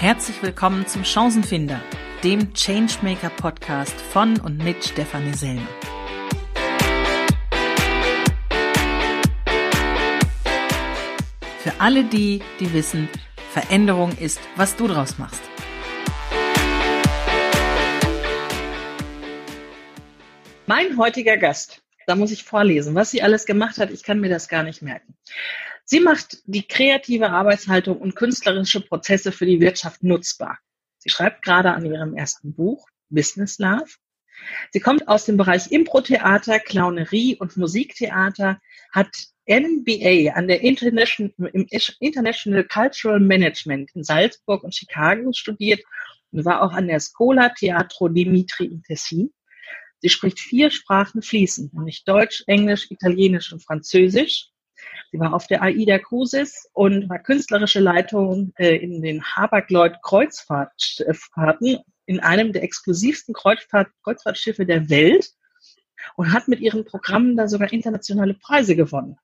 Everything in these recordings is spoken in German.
Herzlich willkommen zum Chancenfinder, dem Changemaker Podcast von und mit Stefanie Selmer. Für alle die, die wissen, Veränderung ist, was du draus machst. Mein heutiger Gast, da muss ich vorlesen, was sie alles gemacht hat, ich kann mir das gar nicht merken. Sie macht die kreative Arbeitshaltung und künstlerische Prozesse für die Wirtschaft nutzbar. Sie schreibt gerade an ihrem ersten Buch Business Love. Sie kommt aus dem Bereich Impro-Theater, Clownerie und Musiktheater, hat MBA an der International, Cultural Management in Salzburg und Chicago studiert und war auch an der Scola Teatro Dimitri in Tessin. Sie spricht vier Sprachen fließend, nämlich Deutsch, Englisch, Italienisch und Französisch. Sie war auf der AIDA Cruises und war künstlerische Leitung äh, in den Hapag-Lloyd Kreuzfahrten in einem der exklusivsten Kreuzfahrt, Kreuzfahrtschiffe der Welt und hat mit ihren Programmen da sogar internationale Preise gewonnen.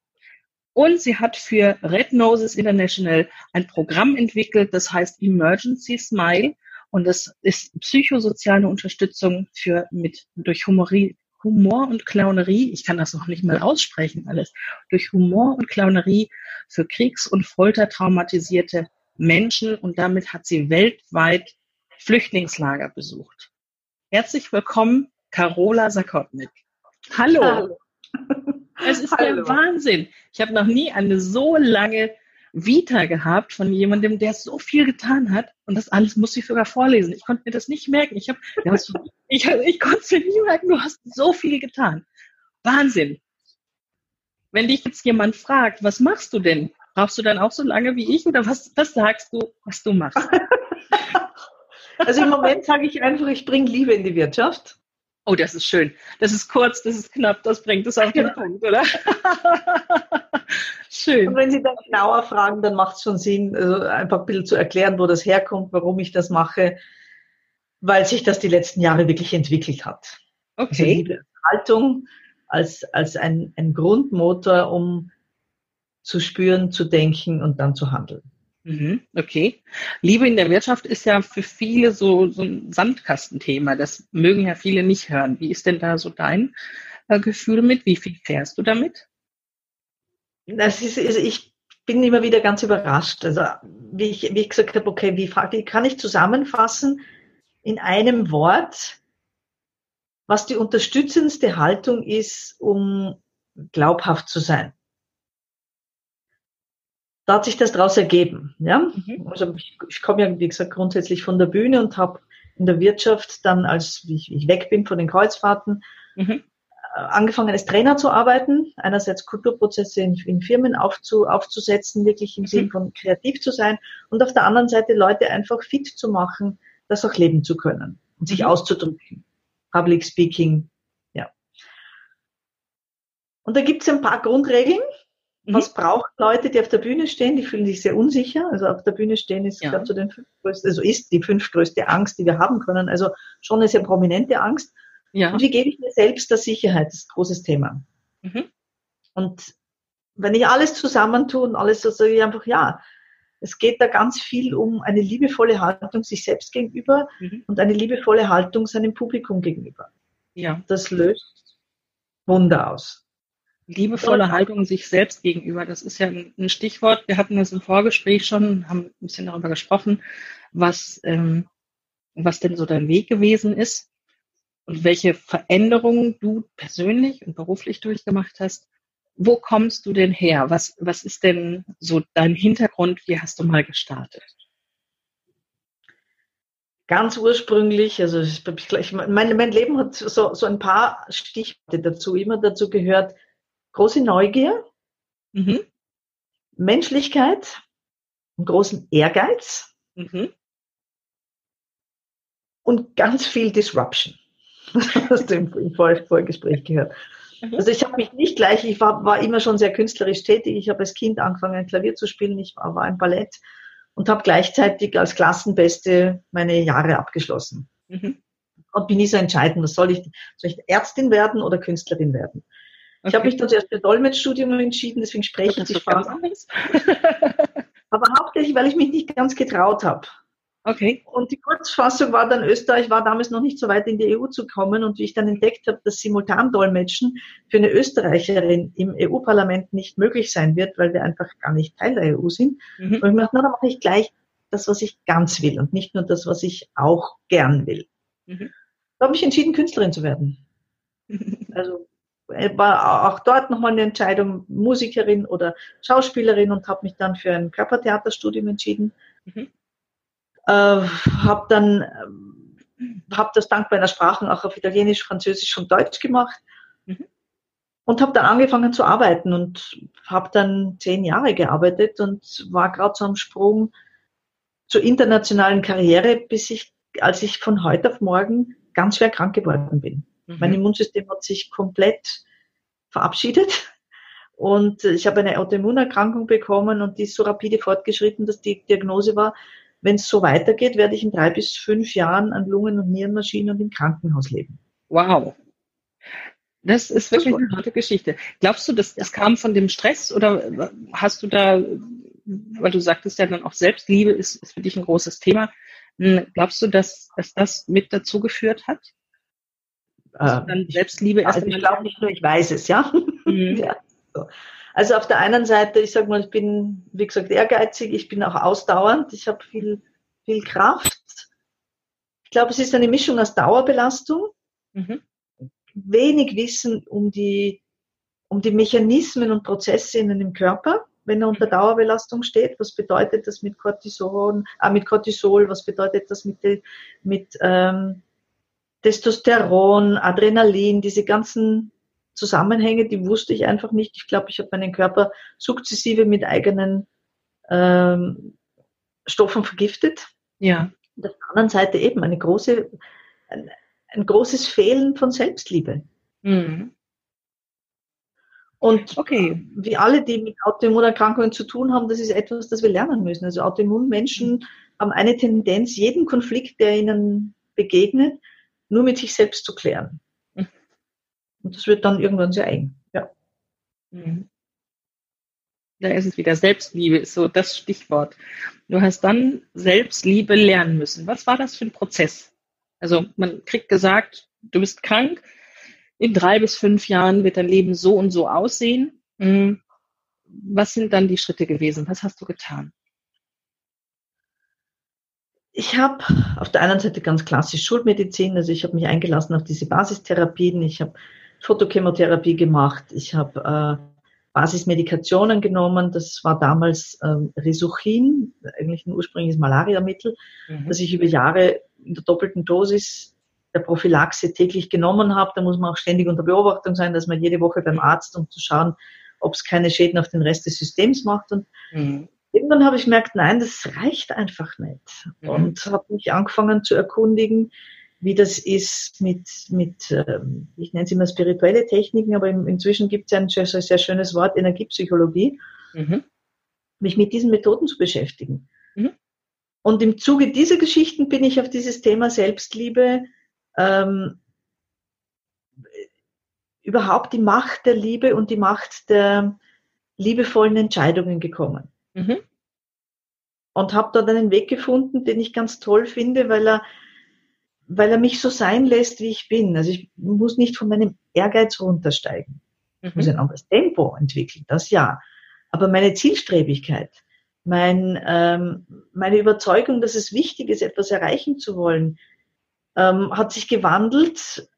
Und sie hat für Red Noses International ein Programm entwickelt, das heißt Emergency Smile. Und das ist psychosoziale Unterstützung für mit durch Humorie, Humor und Clownerie, ich kann das noch nicht mal aussprechen alles, durch Humor und Clownerie für Kriegs- und Foltertraumatisierte Menschen und damit hat sie weltweit Flüchtlingslager besucht. Herzlich willkommen, Carola Sakotnik. Hallo. Hallo. Es ist Hallo. der Wahnsinn. Ich habe noch nie eine so lange Vita gehabt von jemandem, der so viel getan hat. Und das alles muss ich sogar vorlesen. Ich konnte mir das nicht merken. Ich, hab, ich, ich konnte es mir nie merken, du hast so viel getan. Wahnsinn. Wenn dich jetzt jemand fragt, was machst du denn? Brauchst du dann auch so lange wie ich oder was, was sagst du, was du machst? Also im Moment sage ich einfach, ich bringe Liebe in die Wirtschaft. Oh, das ist schön. Das ist kurz, das ist knapp, das bringt es auf den Punkt, oder? schön. Und wenn Sie dann genauer fragen, dann macht es schon Sinn, also einfach ein bisschen zu erklären, wo das herkommt, warum ich das mache, weil sich das die letzten Jahre wirklich entwickelt hat. Okay. Also Haltung als, als ein, ein Grundmotor, um zu spüren, zu denken und dann zu handeln. Mhm, okay. Liebe in der Wirtschaft ist ja für viele so, so ein Sandkastenthema. Das mögen ja viele nicht hören. Wie ist denn da so dein äh, Gefühl mit? Wie viel fährst du damit? Das ist, also ich bin immer wieder ganz überrascht. Also wie ich, wie ich gesagt habe, okay, wie, wie kann ich zusammenfassen in einem Wort, was die unterstützendste Haltung ist, um glaubhaft zu sein? Da hat sich das daraus ergeben. Ja? Mhm. Also ich, ich komme ja, wie gesagt, grundsätzlich von der Bühne und habe in der Wirtschaft dann, als ich, ich weg bin von den Kreuzfahrten, mhm. Äh, angefangen als Trainer zu arbeiten. Einerseits Kulturprozesse in, in Firmen aufzu, aufzusetzen, wirklich im mhm. Sinn von kreativ zu sein und auf der anderen Seite Leute einfach fit zu machen, das auch leben zu können und sich mhm. auszudrücken. Public Speaking, ja. Und da gibt es ein paar Grundregeln, Mhm. Was braucht Leute, die auf der Bühne stehen? Die fühlen sich sehr unsicher. Also auf der Bühne stehen ist, ja. glaube zu den fünf größten, also ist die fünftgrößte Angst, die wir haben können. Also schon eine sehr prominente Angst. Ja. Und wie gebe ich mir selbst der Sicherheit? Das ist ein großes Thema. Mhm. Und wenn ich alles zusammentue und alles so sage ich einfach, ja, es geht da ganz viel um eine liebevolle Haltung sich selbst gegenüber mhm. und eine liebevolle Haltung seinem Publikum gegenüber. Ja. Das löst Wunder aus. Liebevolle Haltung sich selbst gegenüber, das ist ja ein Stichwort. Wir hatten das im Vorgespräch schon, haben ein bisschen darüber gesprochen, was, ähm, was denn so dein Weg gewesen ist und welche Veränderungen du persönlich und beruflich durchgemacht hast. Wo kommst du denn her? Was, was ist denn so dein Hintergrund? Wie hast du mal gestartet? Ganz ursprünglich, also ich, mein, mein Leben hat so, so ein paar Stichworte dazu, immer dazu gehört, große Neugier, mhm. Menschlichkeit, einen großen Ehrgeiz mhm. und ganz viel Disruption. Das hast du im Vorgespräch gehört. Mhm. Also ich habe mich nicht gleich, ich war, war immer schon sehr künstlerisch tätig. Ich habe als Kind angefangen, Klavier zu spielen. Ich war, war im Ballett und habe gleichzeitig als Klassenbeste meine Jahre abgeschlossen. Mhm. Und bin nie so entscheiden, was soll ich, soll ich Ärztin werden oder Künstlerin werden? Okay. Ich habe mich dann zuerst für Dolmetschstudium entschieden, deswegen spreche ich die Sprache. Aber hauptsächlich, weil ich mich nicht ganz getraut habe. Okay. Und die Kurzfassung war dann, Österreich war damals noch nicht so weit in die EU zu kommen. Und wie ich dann entdeckt habe, dass Simultandolmetschen für eine Österreicherin im EU-Parlament nicht möglich sein wird, weil wir einfach gar nicht Teil der EU sind. Mhm. Und ich dachte, na, dann mache ich gleich das, was ich ganz will und nicht nur das, was ich auch gern will. Mhm. Da habe ich entschieden, Künstlerin zu werden. Also war auch dort nochmal eine Entscheidung, Musikerin oder Schauspielerin und habe mich dann für ein Körpertheaterstudium entschieden. Mhm. Äh, habe dann äh, habe das dank meiner Sprachen auch auf Italienisch, Französisch und Deutsch gemacht mhm. und habe dann angefangen zu arbeiten und habe dann zehn Jahre gearbeitet und war gerade so am Sprung zur internationalen Karriere, bis ich, als ich von heute auf morgen ganz schwer krank geworden bin. Mhm. Mein Immunsystem hat sich komplett verabschiedet und ich habe eine Autoimmunerkrankung bekommen und die ist so rapide fortgeschritten, dass die Diagnose war, wenn es so weitergeht, werde ich in drei bis fünf Jahren an Lungen- und Nierenmaschinen und im Krankenhaus leben. Wow. Das ist wirklich eine harte Geschichte. Glaubst du, dass das kam von dem Stress oder hast du da, weil du sagtest ja dann auch Selbstliebe ist, ist für dich ein großes Thema. Hm, glaubst du, dass, dass das mit dazu geführt hat? Also dann Selbstliebe erst also ich glaube nicht nur, ich weiß es, ja. Mhm. ja so. Also auf der einen Seite, ich sage mal, ich bin, wie gesagt, ehrgeizig, ich bin auch ausdauernd, ich habe viel, viel Kraft. Ich glaube, es ist eine Mischung aus Dauerbelastung, mhm. wenig Wissen um die, um die Mechanismen und Prozesse in dem Körper, wenn er unter mhm. Dauerbelastung steht. Was bedeutet das mit Cortison, äh, mit Cortisol? Was bedeutet das mit, mit ähm, Testosteron, Adrenalin, diese ganzen Zusammenhänge, die wusste ich einfach nicht. Ich glaube, ich habe meinen Körper sukzessive mit eigenen ähm, Stoffen vergiftet. Ja. Und auf der anderen Seite eben eine große, ein, ein großes Fehlen von Selbstliebe. Mhm. Und okay. wie alle, die mit Autoimmunerkrankungen zu tun haben, das ist etwas, das wir lernen müssen. Also Autoimmunmenschen mhm. haben eine Tendenz, jeden Konflikt, der ihnen begegnet, nur mit sich selbst zu klären. Und das wird dann irgendwann sehr eng. Ja. Mhm. Da ist es wieder. Selbstliebe ist so das Stichwort. Du hast dann Selbstliebe lernen müssen. Was war das für ein Prozess? Also man kriegt gesagt, du bist krank. In drei bis fünf Jahren wird dein Leben so und so aussehen. Mhm. Was sind dann die Schritte gewesen? Was hast du getan? Ich habe auf der einen Seite ganz klassisch Schulmedizin, also ich habe mich eingelassen auf diese Basistherapien, ich habe Photochemotherapie gemacht, ich habe äh, Basismedikationen genommen, das war damals ähm, Resuchin, eigentlich ein ursprüngliches Malariamittel, mhm. das ich über Jahre in der doppelten Dosis der Prophylaxe täglich genommen habe. Da muss man auch ständig unter Beobachtung sein, dass man jede Woche beim Arzt, um zu schauen, ob es keine Schäden auf den Rest des Systems macht. Und mhm irgendwann habe ich gemerkt, nein, das reicht einfach nicht. Mhm. Und habe mich angefangen zu erkundigen, wie das ist mit, mit ähm, ich nenne es immer spirituelle Techniken, aber inzwischen gibt es ein sehr, sehr schönes Wort, Energiepsychologie, mhm. mich mit diesen Methoden zu beschäftigen. Mhm. Und im Zuge dieser Geschichten bin ich auf dieses Thema Selbstliebe, ähm, überhaupt die Macht der Liebe und die Macht der liebevollen Entscheidungen gekommen. Mhm. Und habe dort einen Weg gefunden, den ich ganz toll finde, weil er, weil er mich so sein lässt, wie ich bin. Also ich muss nicht von meinem Ehrgeiz runtersteigen. Mhm. Ich muss ein anderes Tempo entwickeln, das ja. Aber meine Zielstrebigkeit, mein, ähm, meine Überzeugung, dass es wichtig ist, etwas erreichen zu wollen, ähm, hat sich gewandelt,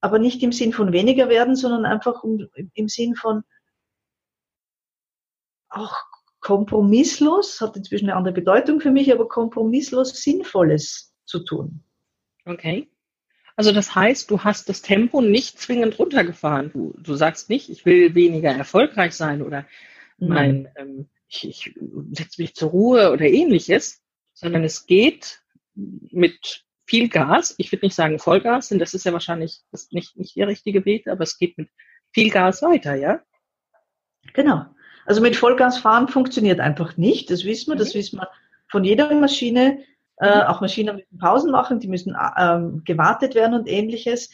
aber nicht im Sinn von weniger werden, sondern einfach um, im Sinn von auch kompromisslos, hat inzwischen eine andere Bedeutung für mich, aber kompromisslos Sinnvolles zu tun. Okay. Also das heißt, du hast das Tempo nicht zwingend runtergefahren. Du, du sagst nicht, ich will weniger erfolgreich sein oder mein, ähm, ich, ich setze mich zur Ruhe oder ähnliches, sondern es geht mit viel Gas. Ich würde nicht sagen Vollgas, denn das ist ja wahrscheinlich das nicht, nicht der richtige Weg, aber es geht mit viel Gas weiter, ja? Genau. Also mit Vollgas fahren funktioniert einfach nicht. Das wissen wir, das mhm. wissen wir von jeder Maschine. Äh, mhm. auch Maschinen müssen Pausen machen, die müssen ähm, gewartet werden und ähnliches.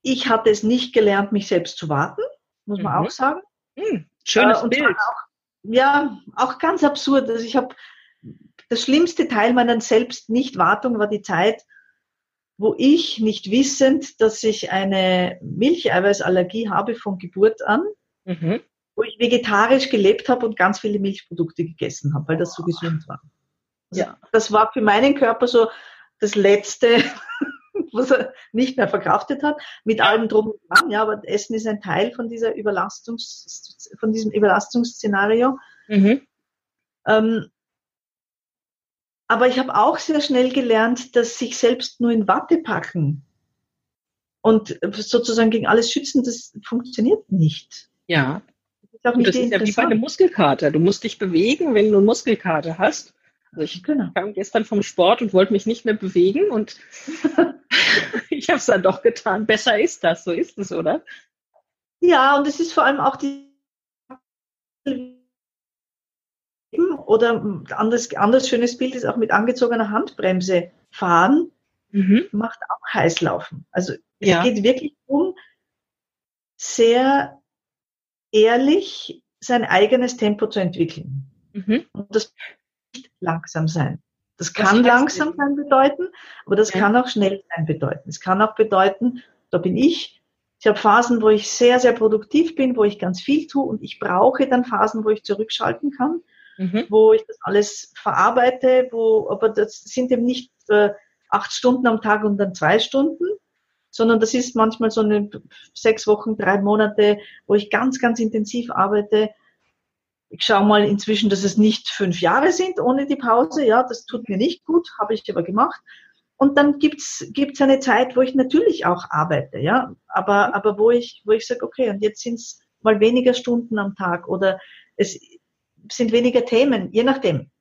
Ich hatte es nicht gelernt, mich selbst zu warten, muss man mhm. auch sagen. Mhm. Schönes äh, Bild. Auch, ja, auch ganz absurd. Also ich habe das schlimmste Teil meiner Selbst-Nicht-Wartung war die Zeit, wo ich nicht wissend, dass ich eine Milcheiweißallergie habe von Geburt an, mhm. Wo ich vegetarisch gelebt habe und ganz viele Milchprodukte gegessen habe, weil das so gesund war. Also ja. Das war für meinen Körper so das Letzte, was er nicht mehr verkraftet hat, mit allem drum und dran. Ja, aber Essen ist ein Teil von dieser Überlastungs, von diesem Überlastungsszenario. Mhm. Ähm, aber ich habe auch sehr schnell gelernt, dass sich selbst nur in Watte packen und sozusagen gegen alles schützen, das funktioniert nicht. Ja. Das ist, und das ist ja wie bei einem Muskelkater. Du musst dich bewegen, wenn du einen Muskelkater hast. Also ich genau. kam gestern vom Sport und wollte mich nicht mehr bewegen und ich habe es dann doch getan. Besser ist das, so ist es, oder? Ja, und es ist vor allem auch die oder ein anderes, anderes schönes Bild ist auch mit angezogener Handbremse fahren, mhm. macht auch Heißlaufen. Also es ja. geht wirklich um sehr ehrlich sein eigenes Tempo zu entwickeln. Mhm. Und das nicht langsam sein. Das kann das langsam sein bedeuten, aber das ja. kann auch schnell sein bedeuten. Es kann auch bedeuten, da bin ich. Ich habe Phasen, wo ich sehr, sehr produktiv bin, wo ich ganz viel tue und ich brauche dann Phasen, wo ich zurückschalten kann mhm. wo ich das alles verarbeite, wo, aber das sind eben nicht äh, acht Stunden am Tag und dann zwei Stunden, sondern das ist manchmal so eine sechs Wochen, drei Monate, wo ich ganz, ganz intensiv arbeite. Ich schaue mal inzwischen, dass es nicht fünf Jahre sind ohne die Pause. Ja, das tut mir nicht gut, habe ich aber gemacht. Und dann gibt's gibt's eine Zeit, wo ich natürlich auch arbeite, ja, aber aber wo ich wo ich sage, okay, und jetzt sind's mal weniger Stunden am Tag oder es sind weniger Themen, je nachdem.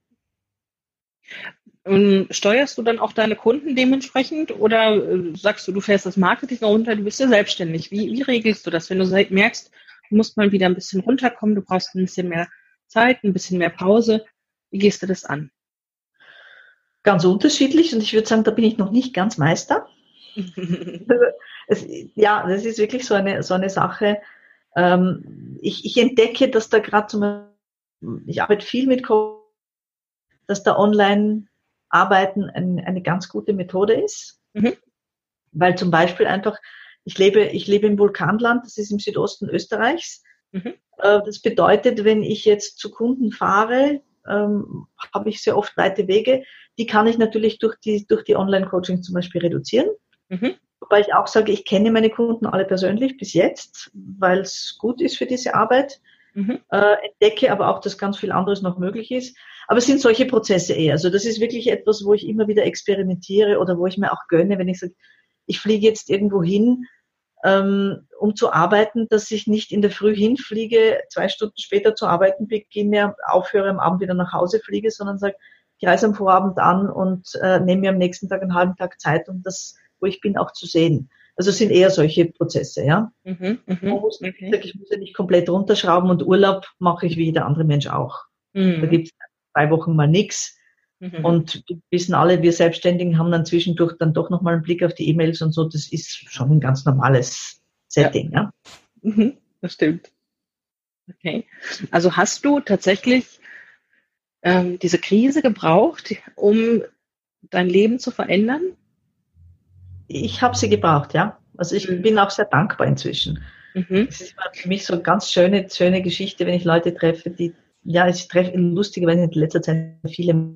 Ähm, steuerst du dann auch deine Kunden dementsprechend oder äh, sagst du, du fährst das Marketing runter, du bist ja selbstständig? Wie, wie regelst du das, wenn du merkst, du musst mal wieder ein bisschen runterkommen, du brauchst ein bisschen mehr Zeit, ein bisschen mehr Pause? Wie gehst du das an? Ganz unterschiedlich und ich würde sagen, da bin ich noch nicht ganz Meister. es, ja, das ist wirklich so eine, so eine Sache. Ähm, ich, ich entdecke, dass da gerade zum Beispiel ich arbeite viel mit Coach, dass da Online-Arbeiten ein, eine ganz gute Methode ist. Mhm. Weil zum Beispiel einfach, ich lebe, ich lebe im Vulkanland, das ist im Südosten Österreichs. Mhm. Äh, das bedeutet, wenn ich jetzt zu Kunden fahre, ähm, habe ich sehr oft weite Wege. Die kann ich natürlich durch die, durch die Online-Coaching zum Beispiel reduzieren. Mhm. Wobei ich auch sage, ich kenne meine Kunden alle persönlich bis jetzt, weil es gut ist für diese Arbeit mhm. äh, entdecke, aber auch, dass ganz viel anderes noch möglich ist. Aber es sind solche Prozesse eher. Also das ist wirklich etwas, wo ich immer wieder experimentiere oder wo ich mir auch gönne, wenn ich sage, ich fliege jetzt irgendwo hin, ähm, um zu arbeiten, dass ich nicht in der Früh hinfliege, zwei Stunden später zu arbeiten beginne, aufhöre, am Abend wieder nach Hause fliege, sondern sage, ich reise am Vorabend an und äh, nehme mir am nächsten Tag einen halben Tag Zeit, um das, wo ich bin, auch zu sehen. Also es sind eher solche Prozesse, ja. Mhm, mh, muss, okay. Ich muss ja nicht komplett runterschrauben und Urlaub mache ich wie jeder andere Mensch auch. Mhm. Da gibt es drei Wochen mal nichts. Mhm. Und wissen alle, wir Selbstständigen haben dann zwischendurch dann doch nochmal einen Blick auf die E-Mails und so. Das ist schon ein ganz normales Setting, ja. ja? Mhm, das stimmt. Okay. Also hast du tatsächlich ähm, diese Krise gebraucht, um dein Leben zu verändern? ich habe sie gebraucht, ja. Also ich mhm. bin auch sehr dankbar inzwischen. Mhm. Es ist für mich so eine ganz schöne, schöne Geschichte, wenn ich Leute treffe, die, ja, ich treffe lustigerweise in letzter Zeit viele,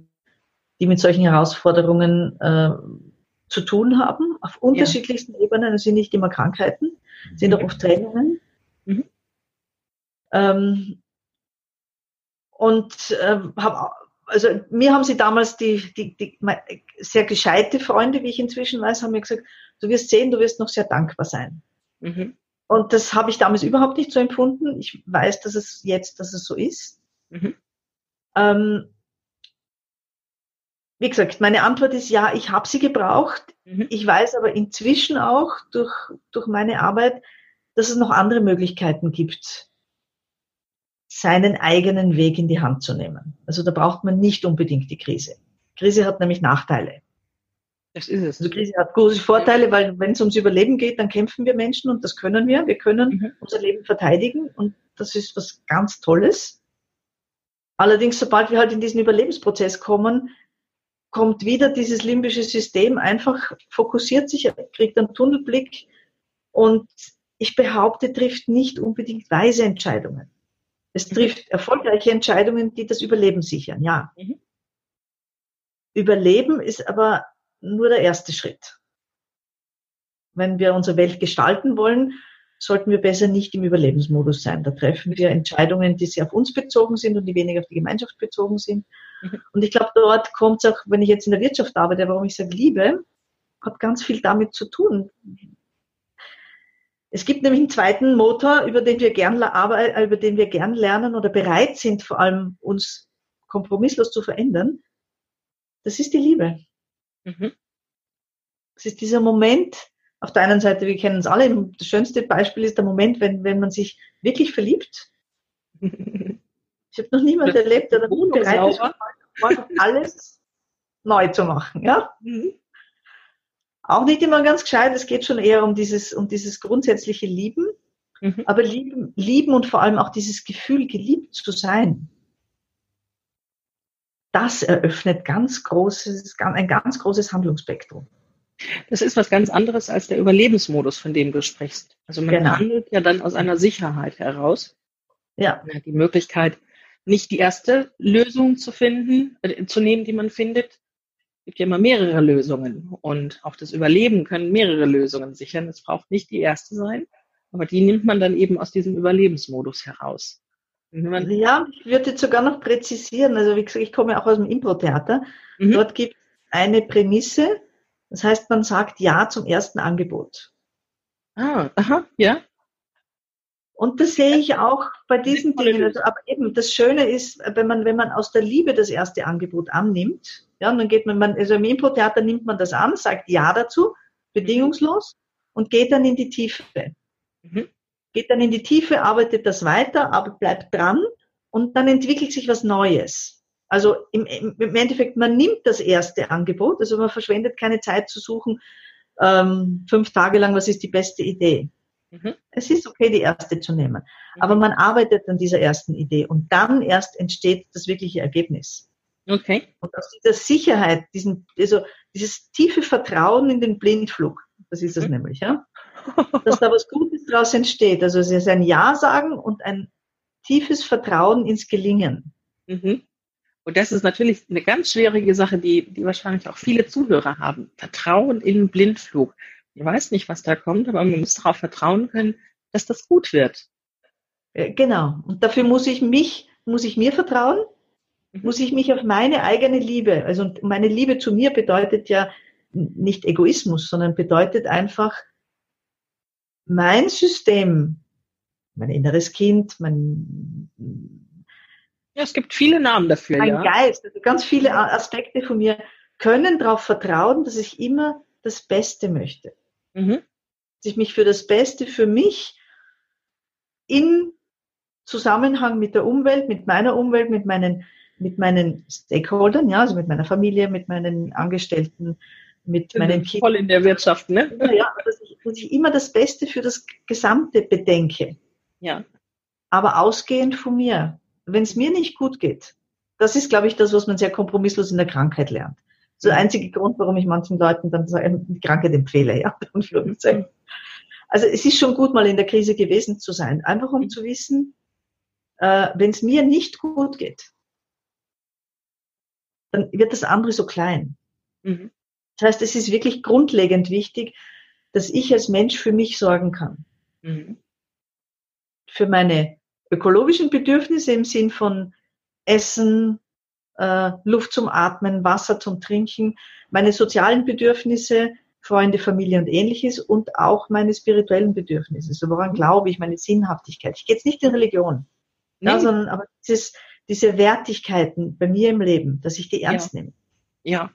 die mit solchen Herausforderungen äh, zu tun haben, auf unterschiedlichsten ja. Ebenen. Es sind nicht immer Krankheiten, sind auch oft Trennungen. Mhm. Ähm, und äh, habe also mir haben sie damals die, die, die sehr gescheite Freunde, wie ich inzwischen weiß, haben mir gesagt, du wirst sehen, du wirst noch sehr dankbar sein. Mhm. Und das habe ich damals überhaupt nicht so empfunden. Ich weiß, dass es jetzt, dass es so ist. Mhm. Ähm, wie gesagt, meine Antwort ist ja, ich habe sie gebraucht. Mhm. Ich weiß aber inzwischen auch durch, durch meine Arbeit, dass es noch andere Möglichkeiten gibt, seinen eigenen Weg in die Hand zu nehmen. Also da braucht man nicht unbedingt die Krise. Krise hat nämlich Nachteile. Das ist es. Also Krise hat große Vorteile, weil wenn es ums Überleben geht, dann kämpfen wir Menschen und das können wir. Wir können mhm. unser Leben verteidigen und das ist was ganz Tolles. Allerdings, sobald wir halt in diesen Überlebensprozess kommen, kommt wieder dieses limbische System einfach, fokussiert sich, kriegt einen Tunnelblick und ich behaupte, trifft nicht unbedingt weise Entscheidungen. Es mhm. trifft erfolgreiche Entscheidungen, die das Überleben sichern, ja. Mhm. Überleben ist aber nur der erste Schritt. Wenn wir unsere Welt gestalten wollen, sollten wir besser nicht im Überlebensmodus sein. Da treffen wir Entscheidungen, die sehr auf uns bezogen sind und die weniger auf die Gemeinschaft bezogen sind. Mhm. Und ich glaube, dort kommt es auch, wenn ich jetzt in der Wirtschaft arbeite, warum ich sage Liebe, hat ganz viel damit zu tun. Es gibt nämlich einen zweiten Motor, über den wir gern, äh, über den wir gern lernen oder bereit sind, vor allem uns kompromisslos zu verändern. Das ist die Liebe. Mhm. Das ist dieser Moment, auf der einen Seite, wir kennen es alle, das schönste Beispiel ist der Moment, wenn, wenn man sich wirklich verliebt. Ich habe noch niemanden erlebt, der bereit ist, alles neu zu machen. Ja? Mhm. Auch nicht immer ganz gescheit, es geht schon eher um dieses, um dieses grundsätzliche Lieben. Mhm. Aber lieben, lieben und vor allem auch dieses Gefühl, geliebt zu sein, das eröffnet ganz großes, ein ganz großes Handlungsspektrum. Das ist was ganz anderes als der Überlebensmodus, von dem du sprichst. Also man genau. handelt ja dann aus einer Sicherheit heraus. Ja. Man hat die Möglichkeit, nicht die erste Lösung zu finden, äh, zu nehmen, die man findet. Es gibt ja immer mehrere Lösungen. Und auch das Überleben können mehrere Lösungen sichern. Es braucht nicht die erste sein, aber die nimmt man dann eben aus diesem Überlebensmodus heraus. Ja, ich würde jetzt sogar noch präzisieren. Also wie gesagt, ich komme auch aus dem Impro-Theater. Mhm. Dort gibt es eine Prämisse, das heißt, man sagt Ja zum ersten Angebot. Ah, aha, ja. Und das sehe ich auch bei diesen Dingen. Also, aber eben, das Schöne ist, wenn man, wenn man aus der Liebe das erste Angebot annimmt, ja, und dann geht man, man also im Impro-Theater nimmt man das an, sagt Ja dazu, bedingungslos, und geht dann in die Tiefe. Mhm. Geht dann in die Tiefe, arbeitet das weiter, aber bleibt dran, und dann entwickelt sich was Neues. Also im, im Endeffekt, man nimmt das erste Angebot, also man verschwendet keine Zeit zu suchen, ähm, fünf Tage lang, was ist die beste Idee. Mhm. Es ist okay, die erste zu nehmen. Mhm. Aber man arbeitet an dieser ersten Idee und dann erst entsteht das wirkliche Ergebnis. Okay. Und aus dieser Sicherheit, diesen, also dieses tiefe Vertrauen in den Blindflug, das ist es mhm. nämlich, ja, dass da was Gutes daraus entsteht. Also es ist ein Ja sagen und ein tiefes Vertrauen ins Gelingen. Mhm. Und das ist natürlich eine ganz schwierige Sache, die, die wahrscheinlich auch viele Zuhörer haben. Vertrauen in Blindflug. Ich weiß nicht, was da kommt, aber man muss darauf vertrauen können, dass das gut wird. Äh, genau. Und dafür muss ich mich, muss ich mir vertrauen, mhm. muss ich mich auf meine eigene Liebe, also meine Liebe zu mir bedeutet ja nicht Egoismus, sondern bedeutet einfach mein System, mein inneres Kind, mein ja, es gibt viele Namen dafür. Ein ja. Geist, also ganz viele Aspekte von mir können darauf vertrauen, dass ich immer das Beste möchte. Mhm. Dass ich mich für das Beste für mich in Zusammenhang mit der Umwelt, mit meiner Umwelt, mit meinen, mit meinen Stakeholdern, ja, also mit meiner Familie, mit meinen Angestellten, mit meinen Kindern. Voll in der Wirtschaft, ne? Ja, dass ich, dass ich immer das Beste für das Gesamte bedenke. Ja. Aber ausgehend von mir wenn es mir nicht gut geht, das ist, glaube ich, das, was man sehr kompromisslos in der Krankheit lernt. Das ist der einzige Grund, warum ich manchen Leuten dann die Krankheit empfehle, ja. Also es ist schon gut, mal in der Krise gewesen zu sein, einfach um zu wissen, äh, wenn es mir nicht gut geht, dann wird das andere so klein. Mhm. Das heißt, es ist wirklich grundlegend wichtig, dass ich als Mensch für mich sorgen kann. Mhm. Für meine ökologischen Bedürfnisse im Sinn von Essen, äh, Luft zum Atmen, Wasser zum Trinken, meine sozialen Bedürfnisse, Freunde, Familie und ähnliches und auch meine spirituellen Bedürfnisse. So woran glaube ich, meine Sinnhaftigkeit. Ich gehe jetzt nicht in Religion, nee. ja, sondern aber dieses, diese Wertigkeiten bei mir im Leben, dass ich die ernst ja. nehme. Ja,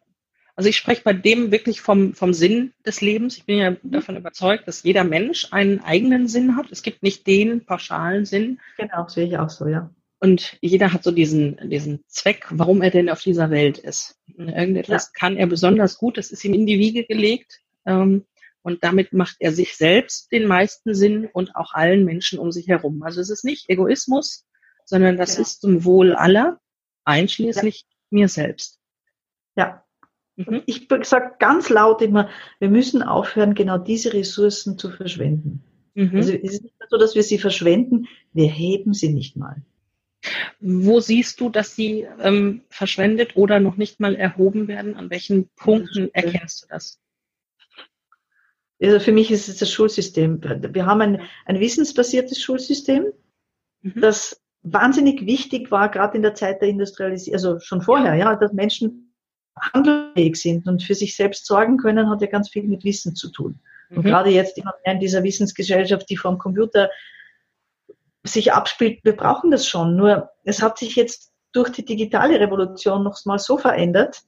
also ich spreche bei dem wirklich vom, vom Sinn des Lebens. Ich bin ja mhm. davon überzeugt, dass jeder Mensch einen eigenen Sinn hat. Es gibt nicht den pauschalen Sinn. Genau, sehe ich auch so, ja. Und jeder hat so diesen, diesen Zweck, warum er denn auf dieser Welt ist. Irgendetwas ja. kann er besonders gut, das ist ihm in die Wiege gelegt. Ähm, und damit macht er sich selbst den meisten Sinn und auch allen Menschen um sich herum. Also es ist nicht Egoismus, sondern das ja. ist zum Wohl aller, einschließlich ja. mir selbst. Ja, Mhm. Ich sage ganz laut immer, wir müssen aufhören, genau diese Ressourcen zu verschwenden. Mhm. Also es ist nicht so, dass wir sie verschwenden, wir heben sie nicht mal. Wo siehst du, dass sie ähm, verschwendet oder noch nicht mal erhoben werden? An welchen Punkten erkennst du das? Also für mich ist es das Schulsystem. Wir haben ein, ein wissensbasiertes Schulsystem, mhm. das wahnsinnig wichtig war, gerade in der Zeit der Industrialisierung, also schon vorher, ja, dass Menschen handelsfähig sind und für sich selbst sorgen können, hat ja ganz viel mit Wissen zu tun. Mhm. Und gerade jetzt immer mehr in dieser Wissensgesellschaft, die vom Computer sich abspielt, wir brauchen das schon. Nur es hat sich jetzt durch die digitale Revolution noch mal so verändert,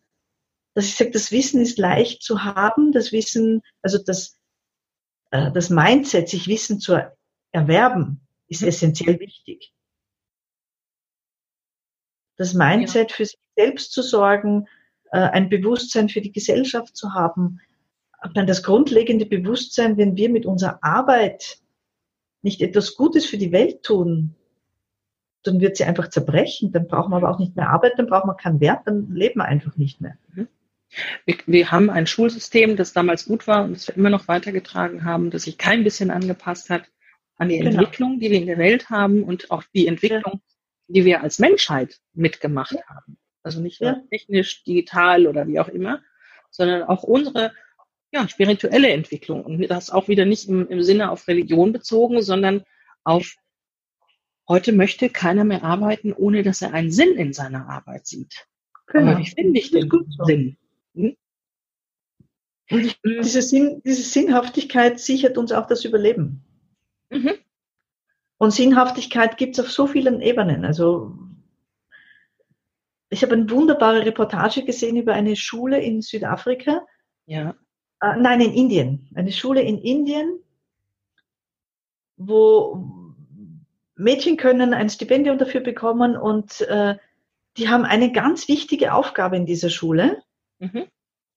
dass ich sage, das Wissen ist leicht zu haben, das Wissen, also das, äh, das Mindset, sich Wissen zu erwerben, ist mhm. essentiell wichtig. Das Mindset ja. für sich selbst zu sorgen, ein Bewusstsein für die Gesellschaft zu haben, dann das grundlegende Bewusstsein, wenn wir mit unserer Arbeit nicht etwas Gutes für die Welt tun, dann wird sie einfach zerbrechen. Dann brauchen wir aber auch nicht mehr Arbeit, dann brauchen wir keinen Wert, dann leben wir einfach nicht mehr. Mhm. Wir, wir, haben ein Schulsystem, das damals gut war und das wir immer noch weitergetragen haben, das sich kein bisschen angepasst hat an die genau. Entwicklung, die wir in der Welt haben und auch die Entwicklung, die wir als Menschheit mitgemacht ja. haben. Also nicht nur ja. technisch, digital oder wie auch immer, sondern auch unsere ja, spirituelle Entwicklung. Und das auch wieder nicht im, im Sinne auf Religion bezogen, sondern auf heute möchte keiner mehr arbeiten, ohne dass er einen Sinn in seiner Arbeit sieht. Genau. Aber wie finde ich den so. Sinn? Hm? Und ich, diese, Sinn, diese Sinnhaftigkeit sichert uns auch das Überleben. Mhm. Und Sinnhaftigkeit gibt es auf so vielen Ebenen. Also ich habe eine wunderbare Reportage gesehen über eine Schule in Südafrika. Ja. Äh, nein, in Indien. Eine Schule in Indien, wo Mädchen können ein Stipendium dafür bekommen und äh, die haben eine ganz wichtige Aufgabe in dieser Schule, mhm.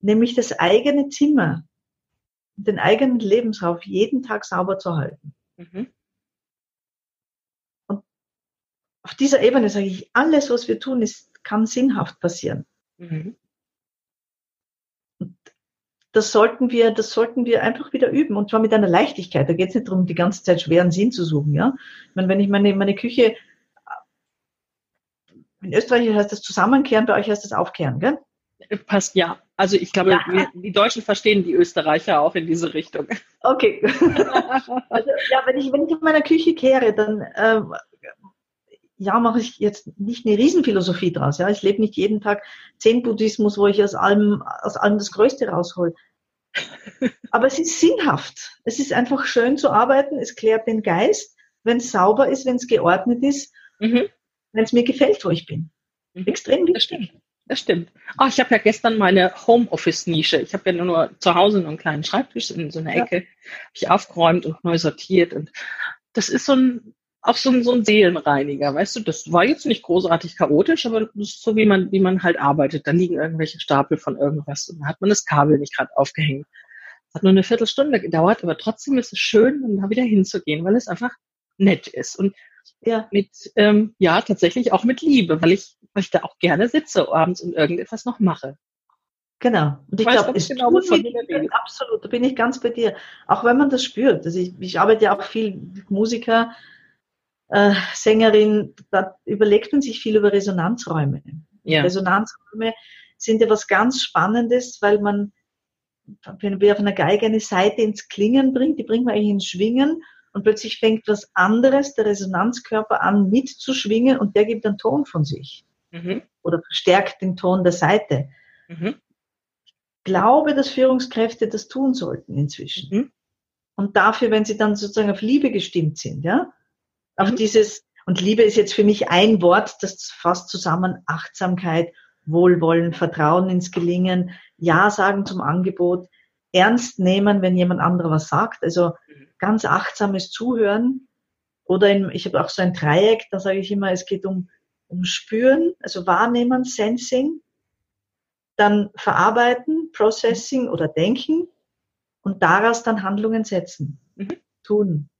nämlich das eigene Zimmer, den eigenen Lebensraum jeden Tag sauber zu halten. Mhm auf dieser Ebene sage ich, alles, was wir tun, ist, kann sinnhaft passieren. Mhm. das sollten wir, das sollten wir einfach wieder üben und zwar mit einer Leichtigkeit. Da geht es nicht darum, die ganze Zeit schweren Sinn zu suchen. Ja? Ich meine, wenn ich meine, meine Küche, in Österreich heißt das Zusammenkehren, bei euch heißt das Aufkehren, gell? Passt, ja. Also ich glaube, ja. wir, die Deutschen verstehen die Österreicher auch in diese Richtung. Okay. also, ja, wenn ich, wenn ich in meiner Küche kehre, dann äh, ja, mache ich jetzt nicht eine Riesenphilosophie draus. Ja, ich lebe nicht jeden Tag Zen-Buddhismus, wo ich aus allem, aus allem das Größte raushol. Aber es ist sinnhaft. Es ist einfach schön zu arbeiten. Es klärt den Geist, wenn es sauber ist, wenn es geordnet ist, mhm. wenn es mir gefällt, wo ich bin. Mhm. Extrem wichtig. Das stimmt. Das stimmt. Oh, ich habe ja gestern meine Homeoffice-Nische. Ich habe ja nur zu Hause nur einen kleinen Schreibtisch in so einer Ecke. Ja. Habe ich aufgeräumt und neu sortiert. Und das ist so ein auch so ein, so ein Seelenreiniger, weißt du, das war jetzt nicht großartig chaotisch, aber das ist so, wie man, wie man halt arbeitet. Da liegen irgendwelche Stapel von irgendwas und da hat man das Kabel nicht gerade aufgehängt. Es hat nur eine Viertelstunde gedauert, aber trotzdem ist es schön, dann da wieder hinzugehen, weil es einfach nett ist. Und ja, mit, ähm, ja, tatsächlich auch mit Liebe, weil ich, weil ich da auch gerne sitze abends und irgendetwas noch mache. Genau. Und ich, ich glaube, es genau, tut mir, absolut, da bin ich ganz bei dir. Auch wenn man das spürt. Also ich, ich arbeite ja auch viel mit Musiker, äh, Sängerin, da überlegt man sich viel über Resonanzräume. Ja. Resonanzräume sind ja was ganz Spannendes, weil man, wenn wir auf einer Geige eine Seite ins Klingen bringt, die bringt man eigentlich ins Schwingen und plötzlich fängt was anderes, der Resonanzkörper an mitzuschwingen und der gibt einen Ton von sich. Mhm. Oder verstärkt den Ton der Seite. Mhm. Ich glaube, dass Führungskräfte das tun sollten inzwischen. Mhm. Und dafür, wenn sie dann sozusagen auf Liebe gestimmt sind, ja, auf mhm. dieses, und Liebe ist jetzt für mich ein Wort, das fasst zusammen Achtsamkeit, Wohlwollen, Vertrauen ins Gelingen, Ja sagen zum Angebot, ernst nehmen, wenn jemand anderer was sagt, also mhm. ganz achtsames Zuhören. Oder in, ich habe auch so ein Dreieck, da sage ich immer, es geht um, um Spüren, also Wahrnehmen, Sensing, dann Verarbeiten, Processing oder Denken und daraus dann Handlungen setzen, mhm. tun.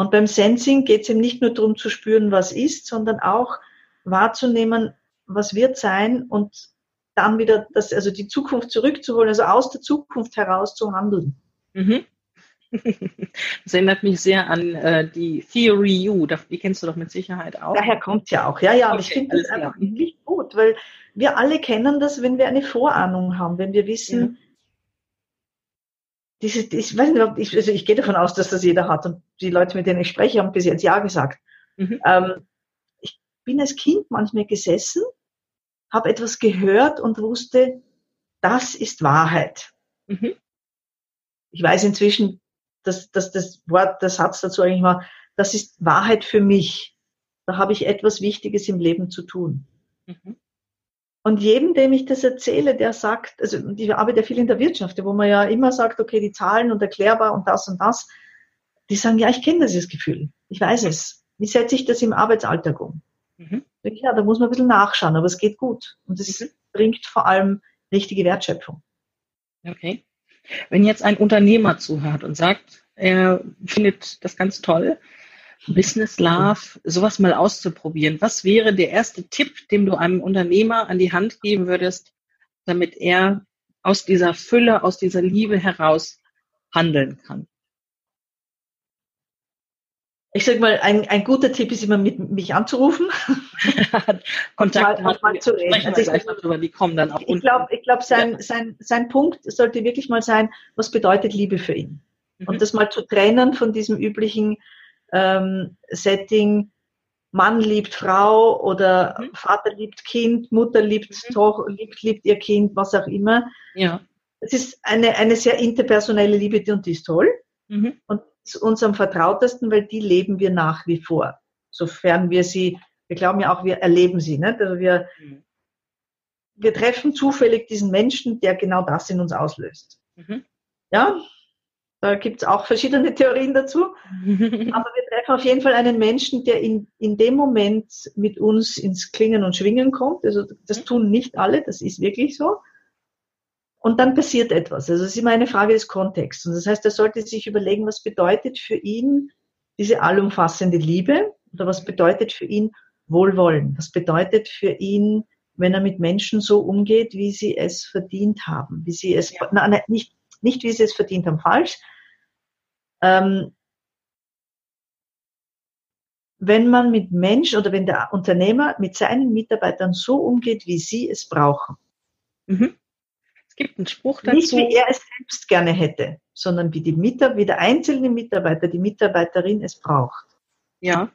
Und beim Sensing geht es eben nicht nur darum zu spüren, was ist, sondern auch wahrzunehmen, was wird sein und dann wieder das, also die Zukunft zurückzuholen, also aus der Zukunft heraus zu handeln. Mhm. Das erinnert mich sehr an äh, die Theory U, die kennst du doch mit Sicherheit auch. Daher kommt ja auch, ja, ja, aber ich finde das einfach nicht gut, weil wir alle kennen das, wenn wir eine Vorahnung haben, wenn wir wissen, ja. Diese, ich weiß nicht, ich, also ich gehe davon aus, dass das jeder hat und die Leute, mit denen ich spreche, haben bis jetzt Ja gesagt. Mhm. Ähm, ich bin als Kind manchmal gesessen, habe etwas gehört und wusste, das ist Wahrheit. Mhm. Ich weiß inzwischen, dass, dass das Wort, der Satz dazu eigentlich war, das ist Wahrheit für mich. Da habe ich etwas Wichtiges im Leben zu tun. Mhm. Und jedem, dem ich das erzähle, der sagt, also ich arbeite ja viel in der Wirtschaft, wo man ja immer sagt, okay, die Zahlen und erklärbar und das und das, die sagen, ja, ich kenne dieses Gefühl, ich weiß es. Wie setze ich das im Arbeitsalltag um? Mhm. Ja, da muss man ein bisschen nachschauen, aber es geht gut. Und es mhm. bringt vor allem richtige Wertschöpfung. Okay. Wenn jetzt ein Unternehmer zuhört und sagt, er findet das ganz toll, Business Love, sowas mal auszuprobieren, was wäre der erste Tipp, den du einem Unternehmer an die Hand geben würdest, damit er aus dieser Fülle, aus dieser Liebe heraus handeln kann? Ich sage mal, ein, ein guter Tipp ist immer, mit mich anzurufen. Kontakt mal, mal zu reden. Also ich, darüber, die kommen dann auch Ich glaube, ich glaub, sein, ja. sein, sein Punkt sollte wirklich mal sein, was bedeutet Liebe für ihn? Mhm. Und das mal zu trennen von diesem üblichen ähm, Setting, Mann liebt Frau oder mhm. Vater liebt Kind, Mutter liebt, mhm. Toch, liebt, liebt ihr Kind, was auch immer. Ja. Es ist eine, eine sehr interpersonelle Liebe, und die ist toll. Mhm. Und uns am vertrautesten, weil die leben wir nach wie vor. Sofern wir sie, wir glauben ja auch, wir erleben sie. Nicht? Also wir, mhm. wir treffen zufällig diesen Menschen, der genau das in uns auslöst. Mhm. Ja, da gibt es auch verschiedene Theorien dazu. Aber wir treffen auf jeden Fall einen Menschen, der in, in dem Moment mit uns ins Klingen und Schwingen kommt. Also das mhm. tun nicht alle, das ist wirklich so. Und dann passiert etwas. Also es ist immer eine Frage des Kontexts. Und das heißt, er sollte sich überlegen, was bedeutet für ihn diese allumfassende Liebe oder was bedeutet für ihn Wohlwollen? Was bedeutet für ihn, wenn er mit Menschen so umgeht, wie sie es verdient haben, wie sie es, ja. nein, nicht, nicht wie sie es verdient haben, falsch. Ähm, wenn man mit Menschen oder wenn der Unternehmer mit seinen Mitarbeitern so umgeht, wie sie es brauchen. Mhm gibt einen Spruch dazu. Nicht wie er es selbst gerne hätte, sondern wie, die Mitarbeiter, wie der einzelne Mitarbeiter, die Mitarbeiterin es braucht. Ja.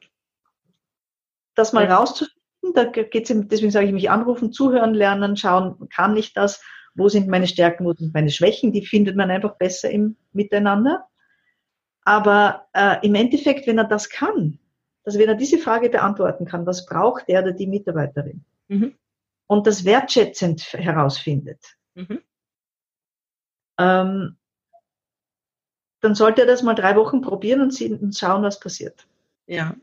Das mal ja. rauszufinden, da geht es, deswegen sage ich mich anrufen, zuhören, lernen, schauen, kann ich das, wo sind meine Stärken, wo sind meine Schwächen, die findet man einfach besser im Miteinander. Aber äh, im Endeffekt, wenn er das kann, also wenn er diese Frage beantworten kann, was braucht der oder die Mitarbeiterin? Mhm. Und das wertschätzend herausfindet, mhm ähm, dann sollte er das mal drei Wochen probieren und, sehen, und schauen, was passiert. Ja.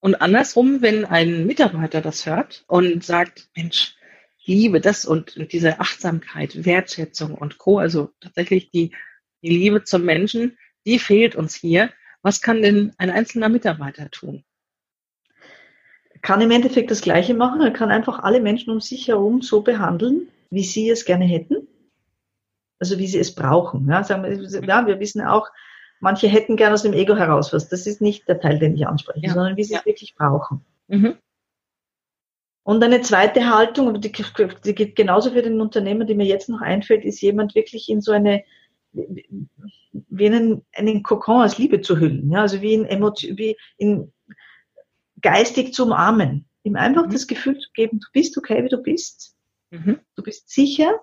Und andersrum, wenn ein Mitarbeiter das hört und sagt, Mensch, liebe das und diese Achtsamkeit, Wertschätzung und Co., also tatsächlich die, die Liebe zum Menschen, die fehlt uns hier. Was kann denn ein einzelner Mitarbeiter tun? Kann im Endeffekt das Gleiche machen. Er kann einfach alle Menschen um sich herum so behandeln, wie sie es gerne hätten also wie sie es brauchen. Ja, sagen wir, ja, wir wissen auch, manche hätten gerne aus dem Ego heraus was. Das ist nicht der Teil, den ich anspreche, ja. sondern wie sie ja. es wirklich brauchen. Mhm. Und eine zweite Haltung, die, die geht genauso für den Unternehmer, die mir jetzt noch einfällt, ist jemand wirklich in so eine, wie einen, einen Kokon aus Liebe zu hüllen. Ja, also wie in, Emotion, wie in geistig zu umarmen. Ihm einfach mhm. das Gefühl zu geben, du bist okay, wie du bist. Mhm. Du bist sicher,